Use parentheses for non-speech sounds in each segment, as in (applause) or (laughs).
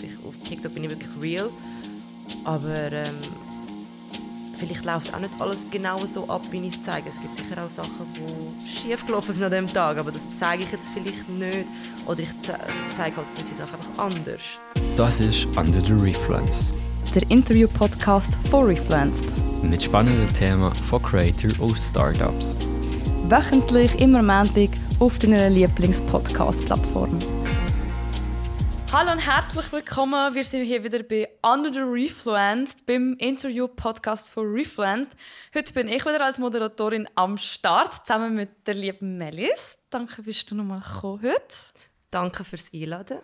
gemerkt, ich, auf TikTok bin ich wirklich real. Aber ähm, vielleicht läuft auch nicht alles genau so ab, wie ich es zeige. Es gibt sicher auch Sachen, die schief gelaufen sind an dem Tag, aber das zeige ich jetzt vielleicht nicht. Oder ich ze zeige halt gewisse Sachen einfach anders. Das ist Under the Refluence. Der Interview-Podcast von Refluenced. Mit spannenden Themen von Creator und Startups. Wöchentlich immer Montag auf deiner Lieblings-Podcast-Plattform. Hallo und herzlich willkommen. Wir sind hier wieder bei Under the Refluenced, beim Interview-Podcast von Refluenced. Heute bin ich wieder als Moderatorin am Start, zusammen mit der lieben Melis. Danke, bist du nochmal gekommen heute. Danke fürs Einladen.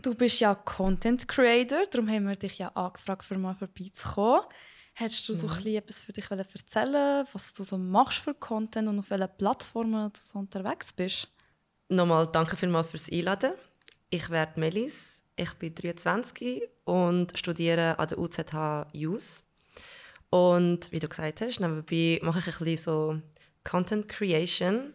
Du bist ja Content Creator, darum haben wir dich ja angefragt, für mal vorbeizukommen. Hättest du so mhm. etwas für dich erzählen was du so machst für Content und auf welchen Plattformen du so unterwegs bist? Nochmal danke vielmals fürs Einladen. Ich werde Melis, ich bin 23 und studiere an der UZH JUS. Und wie du gesagt hast, nebenbei mache ich ein bisschen so Content Creation,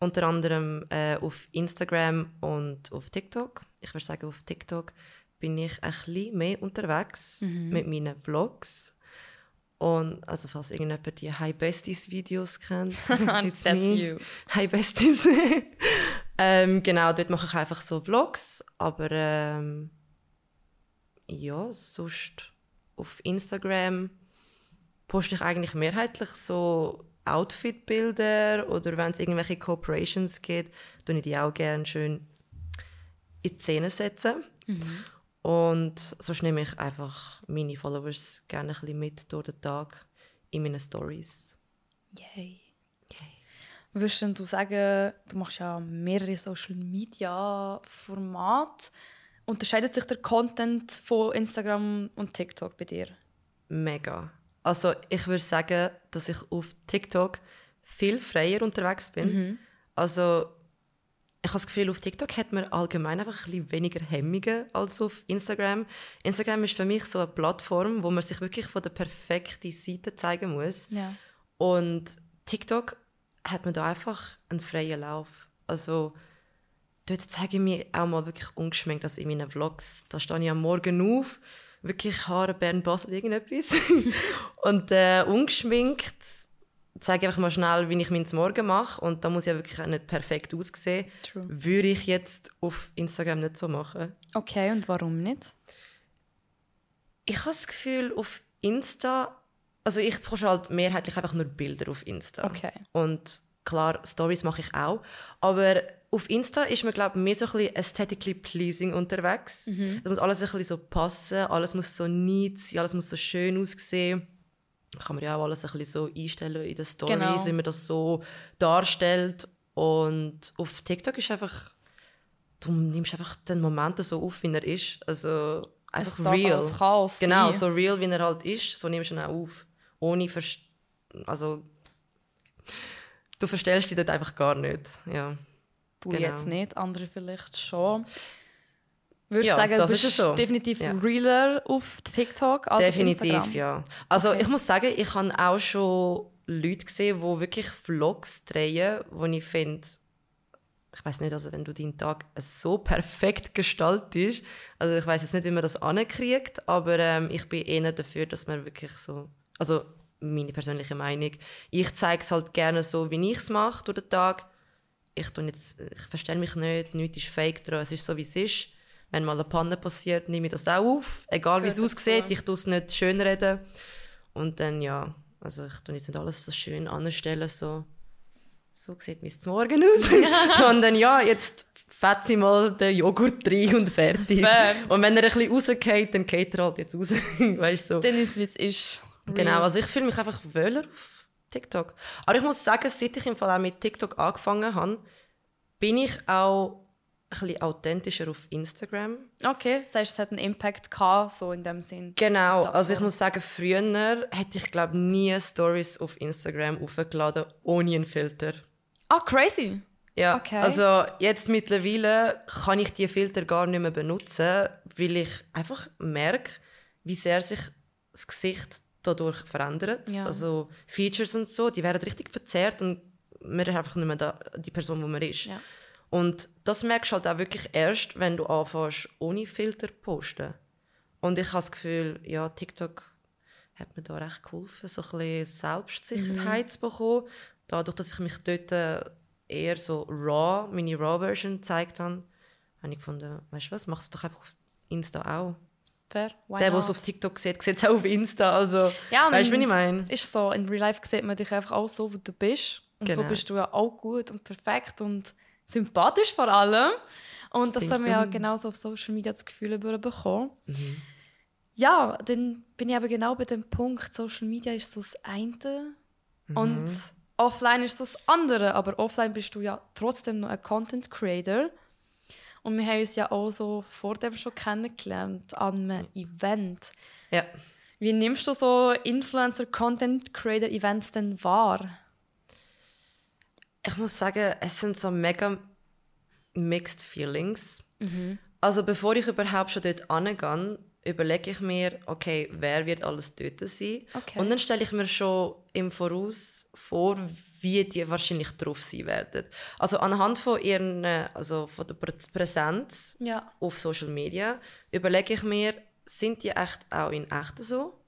unter anderem äh, auf Instagram und auf TikTok. Ich würde sagen, auf TikTok bin ich ein bisschen mehr unterwegs mhm. mit meinen Vlogs. Und also falls irgendjemand die Hi Besties Videos kennt, (laughs) it's That's me. you. Hi Besties. (laughs) Ähm, genau, dort mache ich einfach so Vlogs, aber ähm, ja, sonst auf Instagram poste ich eigentlich mehrheitlich so Outfit-Bilder oder wenn es irgendwelche Corporations gibt, tue ich die auch gerne schön in die Szene setzen. Mhm. Und sonst nehme ich einfach meine Followers gerne ein bisschen mit durch den Tag in meinen Stories. Yay. Würdest du sagen, du machst ja mehrere Social Media Formate. Unterscheidet sich der Content von Instagram und TikTok bei dir? Mega. Also ich würde sagen, dass ich auf TikTok viel freier unterwegs bin. Mhm. Also ich habe das Gefühl, auf TikTok hat man allgemein einfach ein bisschen weniger Hemmungen als auf Instagram. Instagram ist für mich so eine Plattform, wo man sich wirklich von der perfekten Seite zeigen muss. Ja. Und TikTok hat man da einfach einen freien Lauf. Also dort zeige ich mich auch mal wirklich ungeschminkt, also in meinen Vlogs. Da stehe ich am Morgen auf, wirklich Haare, Bern, Basel, irgendetwas. (laughs) und äh, ungeschminkt zeige ich einfach mal schnell, wie ich meinen Morgen mache. Und da muss ich ja wirklich auch nicht perfekt aussehen. True. Würde ich jetzt auf Instagram nicht so machen. Okay, und warum nicht? Ich habe das Gefühl, auf Insta also ich poste halt mehrheitlich einfach nur Bilder auf Insta. Okay. Und klar, Stories mache ich auch. Aber auf Insta ist man, glaube ich, mehr so ein bisschen aesthetically pleasing unterwegs. Mhm. Da muss alles ein bisschen so passen, alles muss so neat sein, alles muss so schön aussehen. Kann man ja auch alles ein bisschen so einstellen in den Stories, genau. wie man das so darstellt. Und auf TikTok ist einfach, du nimmst einfach den Moment so auf, wie er ist. Also einfach es real. Chaos genau, so real, wie er halt ist, so nimmst du ihn auch auf ohne Verst also du verstellst dich dort einfach gar nicht. Ja. Du genau. jetzt nicht, andere vielleicht schon. Würdest ja, sagen, du bist so. definitiv ja. realer auf TikTok als definitiv, auf Instagram? ja. Also okay. ich muss sagen, ich habe auch schon Leute gesehen, die wirklich Vlogs drehen, wo ich finde, ich weiß nicht, also wenn du deinen Tag so perfekt gestaltest, also ich weiß jetzt nicht, wie man das ankriegt, aber ähm, ich bin eher dafür, dass man wirklich so also meine persönliche Meinung. Ich zeige es halt gerne so, wie ich es mache durch den Tag. Ich, ich verstelle mich nicht, nichts ist fake dran, es ist so, wie es ist. Wenn mal eine Panne passiert, nehme ich das auch auf. Egal wie es aussieht, ich tue es nicht schön reden. Und dann, ja, also ich tue jetzt nicht alles so schön anstellen, so, so sieht mein Morgen aus. (laughs) (laughs) Sondern ja, jetzt fett sie mal den Joghurt rein und fertig. Fair. Und wenn er ein bisschen rausgeht, dann geht er halt jetzt raus. (laughs) weißt, so. Dann ist es, wie es ist. Genau, also ich fühle mich einfach wohler auf TikTok. Aber ich muss sagen, seit ich im Fall auch mit TikTok angefangen habe, bin ich auch ein bisschen authentischer auf Instagram. Okay, das heißt, es hat einen Impact gehabt, so in dem Sinn. Genau, also ich muss sagen, früher hätte ich glaube nie Stories auf Instagram aufgeladen ohne einen Filter. Ah, crazy. Ja, okay. also jetzt mittlerweile kann ich die Filter gar nicht mehr benutzen, weil ich einfach merke, wie sehr sich das Gesicht dadurch verändert. Ja. Also Features und so, die werden richtig verzerrt und man ist einfach nicht mehr da, die Person, die man ist. Ja. Und das merkst du halt auch wirklich erst, wenn du anfängst, ohne Filter zu posten. Und ich habe das Gefühl, ja, TikTok hat mir da recht geholfen, so ein bisschen Selbstsicherheit mhm. zu bekommen. Dadurch, dass ich mich dort äh, eher so raw, meine RAW-Version gezeigt habe, habe ich gefunden, weißt du was, mach es doch einfach auf Insta auch. Fair. Why der, der es auf TikTok sieht, sieht es auch auf Insta. Also, ja, weißt du, was ich meine? Ist so. In Real Life sieht man dich einfach auch so, wie du bist. Und genau. so bist du ja auch gut und perfekt und sympathisch vor allem. Und das haben wir ja genauso auf Social Media das Gefühl bekommen. Mhm. Ja, dann bin ich aber genau bei dem Punkt, Social Media ist so das eine mhm. und offline ist so das andere. Aber offline bist du ja trotzdem noch ein Content Creator. Und wir haben uns ja auch so vor dem schon kennengelernt an einem Event. Ja. Wie nimmst du so Influencer-Content-Creator-Events denn wahr? Ich muss sagen, es sind so mega mixed feelings. Mhm. Also bevor ich überhaupt schon dort angehe, überlege ich mir, okay, wer wird alles dort sein? Okay. Und dann stelle ich mir schon im Voraus vor, wie die wahrscheinlich drauf sein werden. Also anhand von ihren, also von der Präsenz ja. auf Social Media überlege ich mir, sind die echt auch in echt so?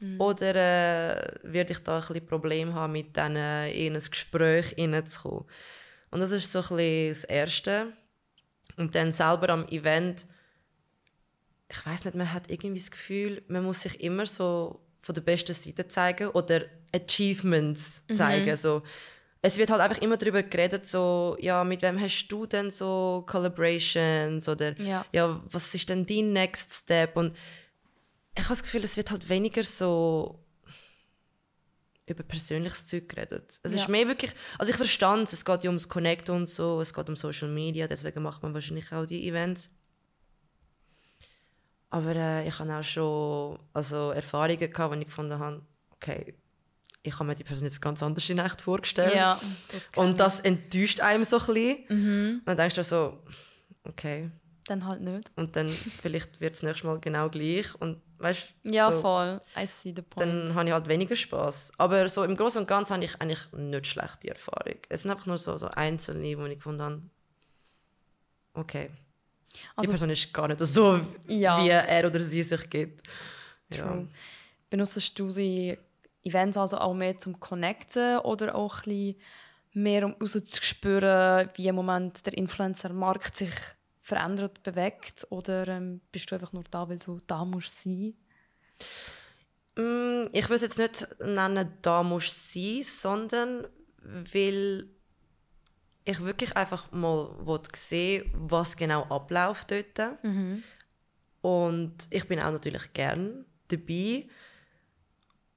Mhm. Oder äh, werde ich da ein bisschen Problem haben, mit denen in ein Gespräch hineinzukommen? Und das ist so ein bisschen das Erste. Und dann selber am Event, ich weiß nicht, man hat irgendwie das Gefühl, man muss sich immer so von der besten Seite zeigen oder Achievements mhm. zeigen. Mhm. So, es wird halt einfach immer darüber geredet, so, ja, mit wem hast du denn so Collaborations oder ja. ja, was ist denn dein Next Step? Und ich habe das Gefühl, es wird halt weniger so über persönliches Zeug geredet. Es ja. ist mehr wirklich, also ich verstand es, es geht ja ums Connect und so, es geht um Social Media, deswegen macht man wahrscheinlich auch die Events. Aber äh, ich habe auch schon also Erfahrungen gehabt, wo ich gefunden habe, okay, ich habe mir die Person jetzt ganz anders in echt vorgestellt. Ja, das und das enttäuscht einem so ein bisschen. Mhm. Und dann denkst du so, okay. Dann halt nicht. Und dann vielleicht wird es nächstes Mal genau gleich. Und weißt, ja, so, voll. I see the point. Dann habe ich halt weniger Spaß. Aber so im Großen und Ganzen habe ich eigentlich nicht schlechte Erfahrung. Es sind einfach nur so, so einzelne, wo ich gefunden habe, okay. Also, die Person ist gar nicht so, ja. wie er oder sie sich gibt. Ja. Benutzt du die Events also auch mehr zum Connecten oder auch ein bisschen mehr um rauszuspüren, wie im Moment der Influencer-Markt sich verändert, bewegt? Oder ähm, bist du einfach nur da, weil du da musst sein? Mm, ich würde es jetzt nicht nennen, da musst sein, sondern weil ich wirklich einfach mal sehen was genau abläuft dort. Mhm. Und ich bin auch natürlich gern dabei.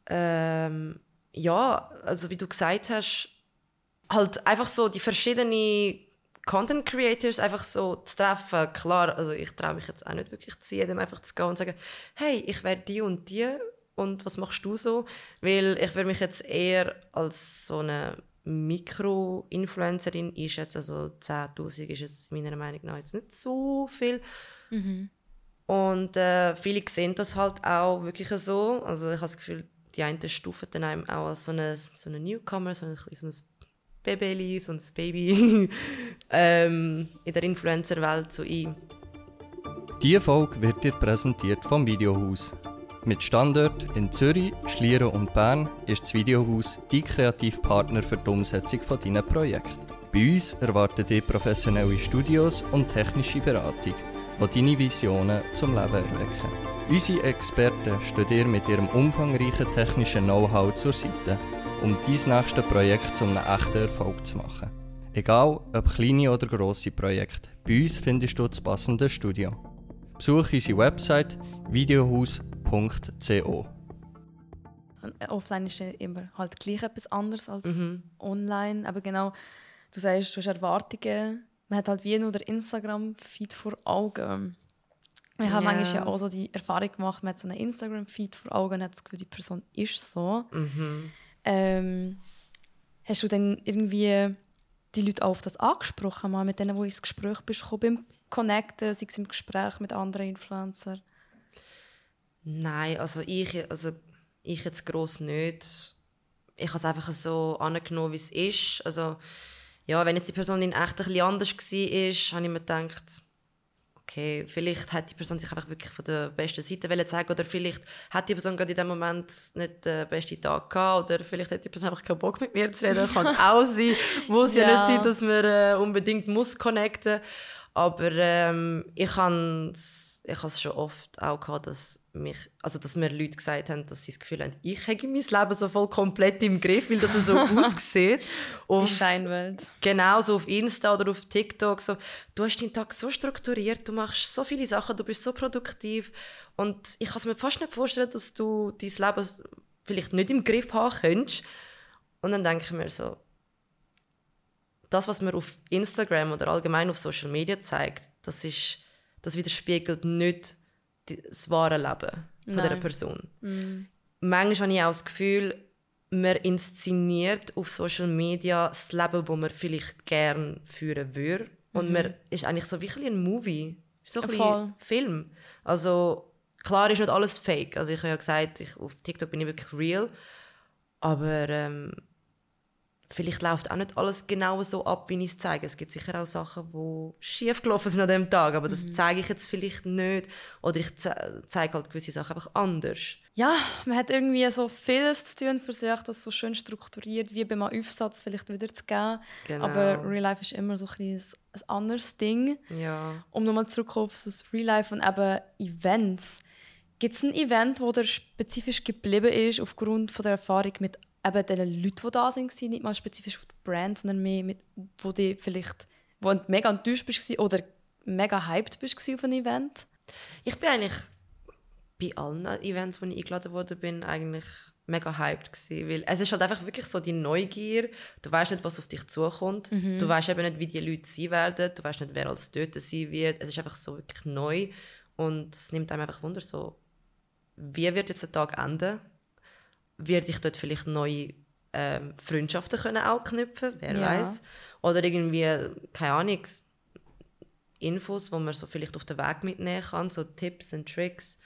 Ähm, ja, also wie du gesagt hast, halt einfach so die verschiedenen Content Creators einfach so zu treffen. Klar, also ich traue mich jetzt auch nicht wirklich zu jedem einfach zu gehen und sagen, hey, ich werde die und die und was machst du so? Weil ich würde mich jetzt eher als so eine Mikro-Influencerin einschätzen. Also 10'000 ist jetzt meiner Meinung nach jetzt nicht so viel. Mhm. Und äh, viele sehen das halt auch wirklich so. Also ich habe das Gefühl, die einen stufen dann einem auch als so eine, so eine Newcomer, so ein, so ein Baby, so ein Baby ähm, in der Influencer-Welt so ein. Diese Folge wird dir präsentiert vom Videohaus. Mit Standort in Zürich, Schlieren und Bern ist das Videohaus dein Kreativpartner für die Umsetzung von deinen Projekten. Bei uns erwarten dich professionelle Studios und technische Beratung, die deine Visionen zum Leben erwecken. Unsere Experten stehen dir mit ihrem umfangreichen technischen Know-how zur Seite, um dein nächstes Projekt zu einem echten Erfolg zu machen. Egal ob kleine oder grosse Projekte, bei uns findest du das passende Studio. Besuche unsere Website videohaus.co. Offline ist ja immer halt gleich etwas anderes als mhm. online. Aber genau, du sagst, du hast Erwartungen. Man hat halt wie nur der Instagram-Feed vor Augen. Ich habe yeah. manchmal auch so die Erfahrung gemacht, man hat so einen Instagram-Feed vor Augen und hat das Gefühl, die Person ist so. Mhm. Ähm, hast du dann irgendwie die Leute auch auf das angesprochen, mal mit denen, wo ins Gespräch bist, beim Connecten, sei es im Gespräch mit anderen Influencern? Nein, also ich, also ich jetzt gross nicht. Ich habe es einfach so angenommen, wie es ist. Also ja, wenn jetzt die Person in echt ein bisschen anders war, habe ich mir gedacht, okay, vielleicht hat die Person sich einfach wirklich von der besten Seite zeigen oder vielleicht hat die Person gerade in dem Moment nicht den besten Tag gehabt oder vielleicht hat die Person einfach keinen Bock mit mir zu reden. Kann (laughs) auch sein. Muss ja, ja nicht sein, dass man äh, unbedingt muss connecten. Aber ähm, ich habe ich es schon oft auch gehabt, dass mich, also dass mir Leute gesagt haben, dass sie das Gefühl haben, ich hätte mein Leben so voll komplett im Griff, weil das so (laughs) aussieht. Die Scheinwelt. Genau, so auf Insta oder auf TikTok. So, du hast deinen Tag so strukturiert, du machst so viele Sachen, du bist so produktiv. Und ich kann es mir fast nicht vorstellen, dass du dein Leben vielleicht nicht im Griff haben könntest. Und dann denke ich mir so, das, was man auf Instagram oder allgemein auf Social Media zeigt, das, ist, das widerspiegelt nicht das wahre Leben von dieser Person. Mm. Manchmal habe ich auch das Gefühl, man inszeniert auf Social Media das Leben, das man vielleicht gerne führen würde. Und mhm. man ist eigentlich so wie ein Movie. So ein ja, Film. Also klar ist nicht alles fake. Also ich habe ja gesagt, ich, auf TikTok bin ich wirklich real. Aber ähm, vielleicht läuft auch nicht alles genau so ab, wie ich es zeige. Es gibt sicher auch Sachen, die schief gelaufen sind an dem Tag, aber das mhm. zeige ich jetzt vielleicht nicht. Oder ich ze zeige halt gewisse Sachen einfach anders. Ja, man hat irgendwie so vieles zu tun, versucht das so schön strukturiert wie beim Aufsatz vielleicht wieder zu geben. Genau. Aber Real Life ist immer so ein, ein, ein anderes Ding. Ja. Um nochmal zurückzukommen auf das Real Life und eben Events. Gibt es ein Event, wo der spezifisch geblieben ist aufgrund von der Erfahrung mit eben den Leuten, die da sind, nicht mal spezifisch auf die Brand, sondern mehr mit, wo die vielleicht wo du mega enttäuscht bist oder mega hyped bist auf ein Event? Ich bin eigentlich bei allen Events, wo ich eingeladen wurde, bin eigentlich mega hyped gewesen, weil es ist halt einfach wirklich so die Neugier. Du weißt nicht, was auf dich zukommt. Mhm. Du weißt eben nicht, wie die Leute sein werden. Du weißt nicht, wer als dort sein wird. Es ist einfach so wirklich neu und es nimmt einem einfach Wunder so, wie wird jetzt der Tag enden? Werde ich dort vielleicht neue ähm, Freundschaften können auch knüpfen, wer ja. weiß. Oder irgendwie, keine Ahnung, Infos, wo man so vielleicht auf den Weg mitnehmen kann, so Tipps und Tricks.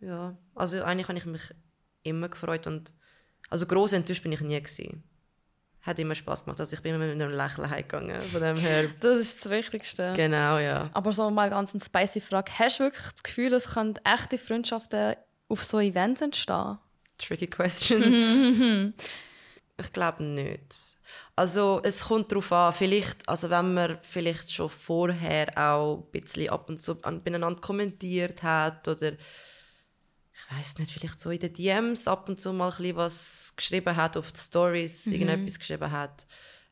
Ja, also eigentlich habe ich mich immer gefreut und also groß enttäuscht bin ich nie gewesen. Hat immer Spaß gemacht, also ich bin immer mit einem Lächeln heimgegangen, von dem her. (laughs) Das ist das Wichtigste. Genau, ja. Aber so mal ganz eine spicy Frage, hast du wirklich das Gefühl, es können echte Freundschaften auf so Events entstehen? Tricky question. ich glaube nicht. Also es kommt darauf an, vielleicht, also wenn man vielleicht schon vorher auch ein bisschen ab und zu beieinander kommentiert hat oder ich weiß nicht, vielleicht so in den DMs ab und zu mal ein was geschrieben hat, auf die Stories mhm. irgendetwas geschrieben hat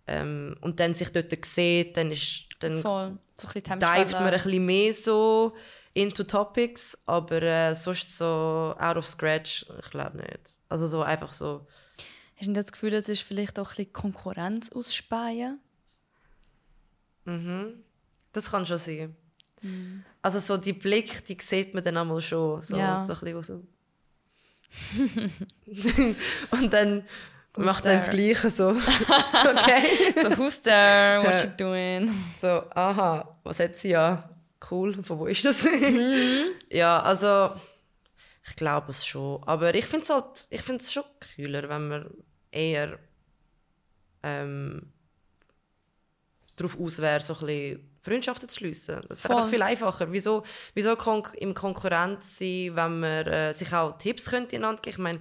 ähm, und dann sich dort sieht, dann ist dann Voll. So ein man ein bisschen mehr so into topics, aber äh, sonst so out of scratch, ich glaube nicht. Also so einfach so. Hast du das Gefühl, es ist vielleicht auch ein bisschen Konkurrenz ausspeien? Mhm. Das kann schon sein. Mhm. Also so die Blick, die sieht man dann einmal schon. So, ja. so ein bisschen. (laughs) Und dann who's macht there? dann das Gleiche so. (laughs) okay. so, who's there? What's she doing? So, aha, was hat sie ja? Cool, von wo ist das? Mhm. (laughs) ja, also ich glaube es schon. Aber ich finde es halt, ich finde es schon cooler, wenn man eher ähm, darauf aus wäre, so ein bisschen Freundschaften zu schließen. Das wäre viel einfacher. Wieso, wieso kon im Konkurrenz sein, wenn man äh, sich auch Tipps könnte einander geben? Ich meine,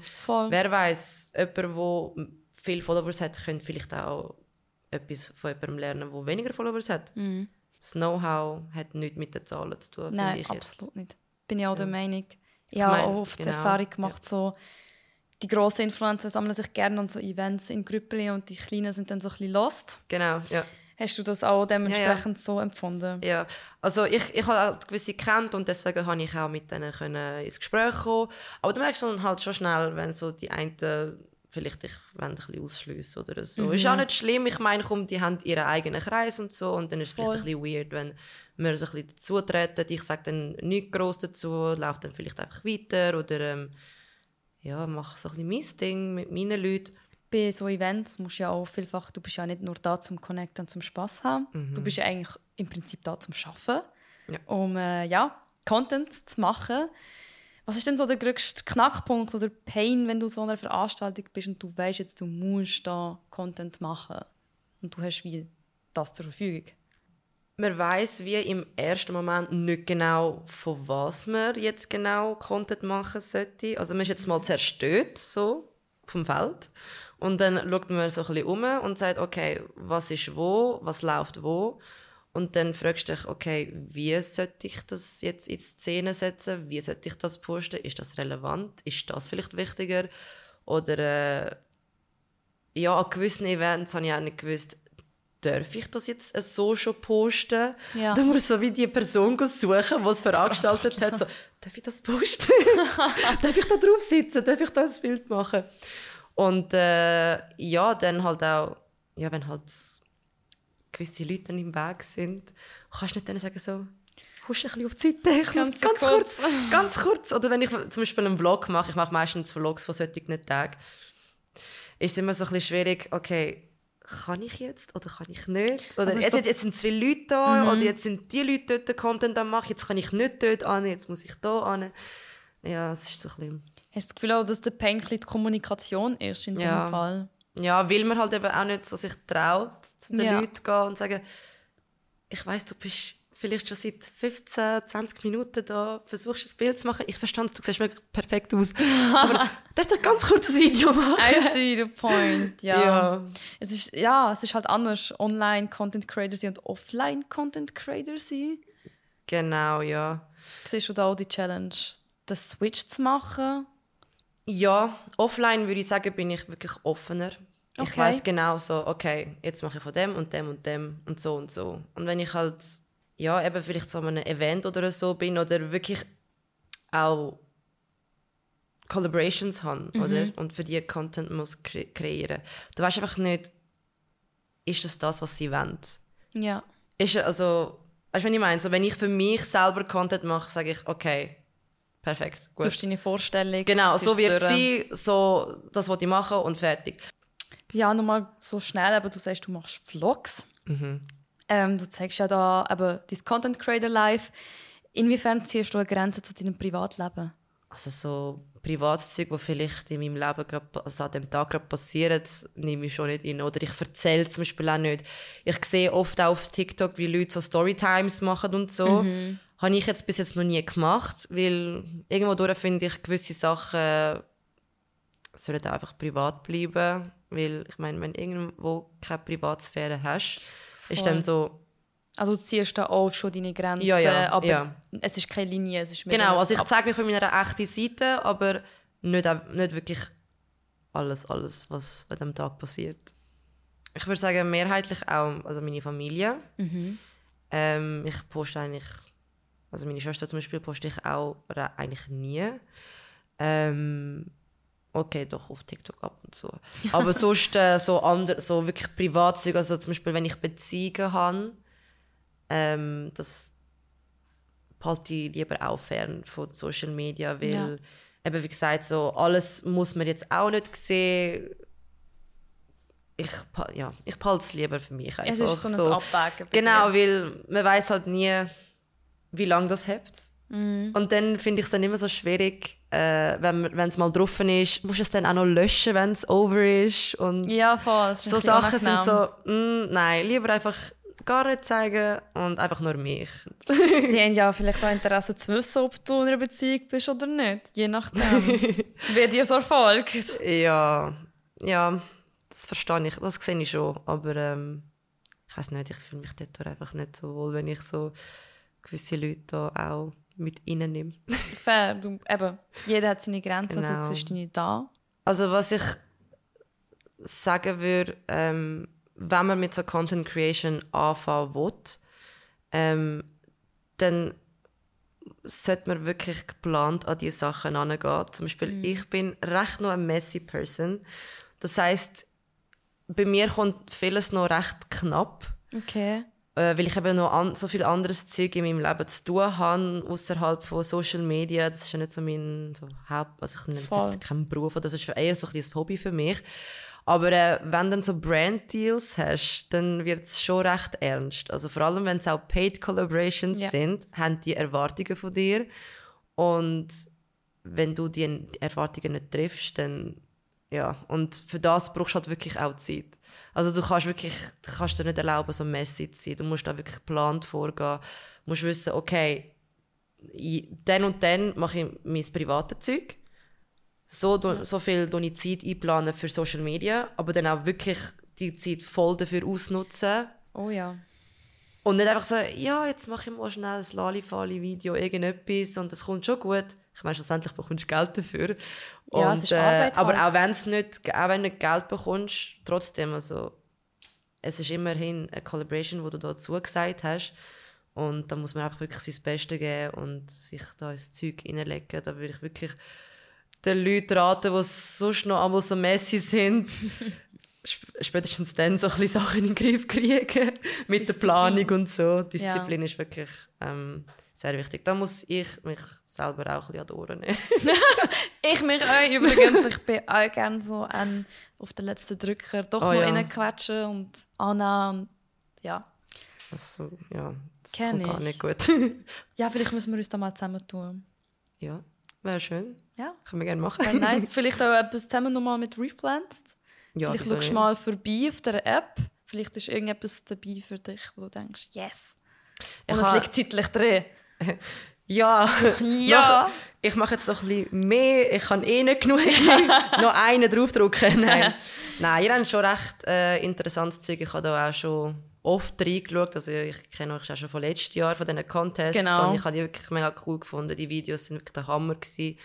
wer weiß, jemand, der viele Followers hat, könnte vielleicht auch etwas von jemandem lernen, der weniger Followers hat. Mhm das Know-how hat nichts mit den Zahlen zu tun. Nein, ich absolut jetzt. nicht. Bin ich auch ja. der Meinung. Ich, ich habe auch oft genau. Erfahrung gemacht, ja. so, die grossen Influencer sammeln sich gerne an so Events in Grüppeln und die kleinen sind dann so ein bisschen lost. Genau, ja. Hast du das auch dementsprechend ja, so empfunden? Ja, also ich, ich habe gewisse kennt und deswegen konnte ich auch mit denen können ins Gespräch kommen. Aber du merkst dann halt schon schnell, wenn so die einen vielleicht dich ein bisschen ausschliessen oder so. Mhm. Ist auch nicht schlimm, ich meine, komm, die haben ihren eigenen Kreis und so und dann ist es vielleicht ein bisschen weird, wenn wir so ein bisschen dazutreten, ich sage dann nichts gross dazu, laufe dann vielleicht einfach weiter oder ähm, ja, mache so ein bisschen mein Ding mit meinen Leuten. Bei so Events musst du ja auch vielfach, du bist ja nicht nur da zum Connecten und zum Spass haben, mhm. du bist ja eigentlich im Prinzip da zum Arbeiten, ja. um äh, ja, Content zu machen. Was ist denn so der größte Knackpunkt oder Pain, wenn du so einer Veranstaltung bist und du weißt jetzt, du musst da Content machen und du hast wie das zur Verfügung. Man weiß wie im ersten Moment nicht genau, von was man jetzt genau Content machen sollte. Also man ist jetzt mal zerstört so vom Feld und dann schaut man so ein bisschen um und sagt, okay, was ist wo, was läuft wo und dann fragst du dich, okay, wie sollte ich das jetzt in Szene setzen? Wie sollte ich das posten? Ist das relevant? Ist das vielleicht wichtiger? Oder äh, ja, an gewissen Events habe ich auch nicht gewusst, darf ich das jetzt so schon posten? Ja. Dann muss so wie die Person suchen, die es veranstaltet hat. So, darf ich das posten? (laughs) darf ich da drauf sitzen? Darf ich da ein Bild machen? Und äh, ja, dann halt auch, ja, wenn halt gewisse Leute im Weg sind, kannst du nicht dann sagen so, husch ein bisschen auf die Seite, ich ganz, ganz kurz. kurz. ganz kurz. Oder wenn ich zum Beispiel einen Vlog mache, ich mache meistens Vlogs von solchen Tagen, ist es immer so ein bisschen schwierig, okay, kann ich jetzt oder kann ich nicht? Oder also jetzt, jetzt, sind zwei Leute da mhm. oder jetzt sind die Leute dort den Content am machen, jetzt kann ich nicht dort an, jetzt muss ich da an. Ja, es ist so ein bisschen... Hast du das Gefühl, dass der Pain die Kommunikation ist in ja. dem Fall? Ja, weil man halt eben auch nicht so sich traut, zu den ja. Leuten gehen und sagen, ich weiß, du bist vielleicht schon seit 15, 20 Minuten da, versuchst ein Bild zu machen. Ich verstehe du siehst wirklich perfekt aus. (laughs) Aber darfst du ganz kurz ein Video machen? I see the point, ja. ja. Es ist, ja, es ist halt anders, Online-Content-Creator sein und Offline-Content-Creator sein. Genau, ja. Siehst du da auch die Challenge, den Switch zu machen? Ja, offline würde ich sagen, bin ich wirklich offener. Okay. Ich weiß genau so, okay, jetzt mache ich von dem und dem und dem und so und so. Und wenn ich halt, ja, eben vielleicht so an einem Event oder so bin oder wirklich auch Collaborations habe, mhm. oder? Und für die Content muss kre kreieren. Du weißt einfach nicht, ist das das, was sie wollen? Ja. Ist also, weißt du, was ich meine? So, wenn ich für mich selber Content mache, sage ich, okay, Perfekt, gut. Du hast deine Vorstellung. Genau, so wird sie, so, das was ich machen und fertig. Ja, nochmal so schnell, aber du sagst, du machst Vlogs. Mhm. Ähm, du zeigst ja da eben dein Content Creator Life. Inwiefern ziehst du eine Grenze zu deinem Privatleben? Also so Privatzeug, wo vielleicht in meinem Leben grad, also an dem Tag gerade passiert, nehme ich schon nicht in. Oder ich erzähle zum Beispiel auch nicht. Ich sehe oft auch auf TikTok, wie Leute so Storytimes machen und so. Mhm habe ich jetzt bis jetzt noch nie gemacht, weil irgendwo finde ich, gewisse Sachen sollten einfach privat bleiben, weil ich meine, wenn du irgendwo keine Privatsphäre hast, Voll. ist dann so... Also du ziehst da auch schon deine Grenzen, ja, ja, aber ja. es ist keine Linie, es ist Genau, also ich zeige mich von meiner echten Seite, aber nicht, nicht wirklich alles, alles, was an diesem Tag passiert. Ich würde sagen, mehrheitlich auch also meine Familie. Mhm. Ähm, ich poste eigentlich also meine Schwester zum Beispiel poste ich auch oder eigentlich nie. Ähm, okay, doch auf TikTok ab und zu. (laughs) Aber sonst äh, so, ander, so wirklich Privatzeug, also zum Beispiel wenn ich Beziehungen habe, ähm, das halte ich lieber auch fern von Social Media, weil ja. eben wie gesagt, so alles muss man jetzt auch nicht sehen. Ich, ja, ich behalte es lieber für mich. Einfach. Es ist so ein so, Abwägen. Genau, weil man weiß halt nie, wie lange das hebt. Mm. Und dann finde ich es dann immer so schwierig, äh, wenn es mal drauf ist, musst du es dann auch noch löschen, wenn es over ist. Und ja, voll. So Sachen sind so, mm, nein, lieber einfach gar nicht zeigen und einfach nur mich. (laughs) Sie haben ja (laughs) vielleicht auch Interesse zu wissen, ob du in einer Beziehung bist oder nicht. Je nachdem, (laughs) wie dir so erfolgt. Ja, ja, das verstehe ich, das sehe ich schon. Aber ähm, ich weiß nicht, ich fühle mich dort einfach nicht so wohl, wenn ich so gewisse Leute da auch mit reinnehmen. (laughs) Fair, du, eben, jeder hat seine Grenzen genau. du bist nicht da. Also was ich sagen würde, ähm, wenn man mit so Content Creation anfangen will, ähm, dann sollte man wirklich geplant an diese Sachen herangehen. Zum Beispiel, mhm. ich bin recht noch eine messy Person. Das heißt, bei mir kommt vieles noch recht knapp. Okay äh, weil ich eben noch an, so viel anderes Zeug in meinem Leben zu tun habe, außerhalb von Social Media. Das ist ja nicht so mein so Haupt, also ich nenne es keinen Beruf, das ist eher so ein Hobby für mich. Aber äh, wenn du dann so Brand-Deals hast, dann wird es schon recht ernst. Also vor allem, wenn es auch Paid Collaborations ja. sind, haben die Erwartungen von dir. Und wenn du die Erwartungen nicht triffst, dann ja, und für das brauchst du halt wirklich auch Zeit. Also du kannst wirklich, du kannst dir nicht erlauben, so messy zu sein. Du musst da wirklich geplant vorgehen. Du musst wissen, okay, dann und dann mache ich mein privates Zeug. So, so viel ich Zeit einplanen für Social Media, aber dann auch wirklich die Zeit voll dafür ausnutzen. Oh ja. Und nicht einfach so, ja, jetzt mache ich mal schnell ein Lali-Fali-Video, irgendetwas und es kommt schon gut. Ich meine, schlussendlich bekommst du Geld dafür. Und, ja, es ist Arbeit äh, aber halt. auch, wenn's nicht, auch wenn du nicht Geld bekommst, trotzdem, also, es ist immerhin eine Collaboration, wo du dazu gesagt hast. Und da muss man einfach wirklich sein Bestes geben und sich da ins Zeug hineinlegen. Da würde ich wirklich den Leuten raten, die sonst noch einmal so messy sind, (laughs) spätestens dann so ein Sachen in den Griff kriegen. (laughs) Mit Disziplin. der Planung und so. Disziplin ja. ist wirklich ähm, sehr wichtig. Da muss ich mich selber auch ein bisschen an die Ohren nehmen. (laughs) ich mich auch übrigens. Ich bin auch gerne so an, auf den letzten Drücker doch oh, mal ja. reinquetschen und annehmen. Und, ja. Also, ja, das Kenn gar nicht gut. (laughs) ja, vielleicht müssen wir uns da mal zusammen tun. Ja, wäre schön. Ja. Können wir gerne machen. Wäre nice. Vielleicht auch etwas zusammen nochmal mit Repflanzt. Ja, Vielleicht schaust du mal vorbei auf der App. Vielleicht ist irgendetwas dabei für dich, wo du denkst, yes. Und ich es liegt zeitlich drin. (laughs) Ja, (laughs) ja. ich mache jetzt noch ein bisschen mehr. Ich kann eh nicht genug (laughs) noch einen draufdrücken. Nein, Nein ihr habt schon recht äh, interessantes Zeug. Ich habe da auch schon oft reingeschaut. Also ich kenne euch auch schon von letztes Jahr, von diesen Contests. Genau. Und ich habe die wirklich mega cool gefunden. Die Videos sind wirklich der Hammer. Gewesen.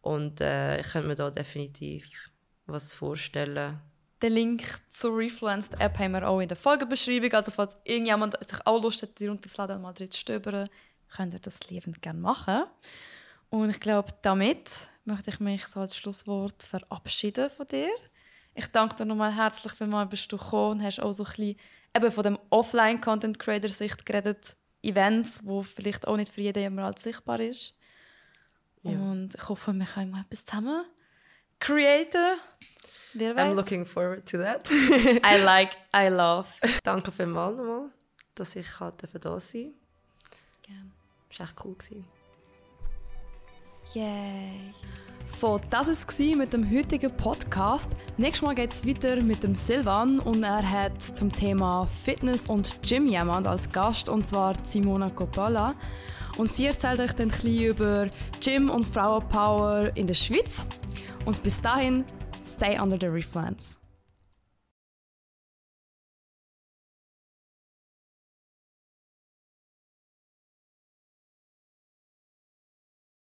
Und äh, ich könnte mir da definitiv was vorstellen. Den Link zur Refluenced App haben wir auch in der Folgebeschreibung. Also falls irgendjemand sich auch Lust hat, die runterzuladen und mal drin zu stöbern, könnt ihr das liebend gerne machen. Und ich glaube, damit möchte ich mich so als Schlusswort verabschieden von dir. Ich danke dir nochmal herzlich vielmals, bist du gekommen und hast auch so ein bisschen eben von dem Offline-Content-Creator-Sicht geredet. Events, wo vielleicht auch nicht für jeden immer sichtbar ist. Ja. Und ich hoffe, wir können mal etwas zusammen createn. Wer weiß? I'm looking forward to that. (laughs) I like, I love. Danke vielmals nochmal, dass ich da sein durfte. Das war echt cool. Yay! So, das war es mit dem heutigen Podcast. Nächstes Mal geht es weiter mit dem Silvan und er hat zum Thema Fitness und Gym jemand als Gast und zwar Simona Coppola. Und sie erzählt euch dann ein bisschen über Gym und Frauenpower in der Schweiz. Und bis dahin, stay under the reflance.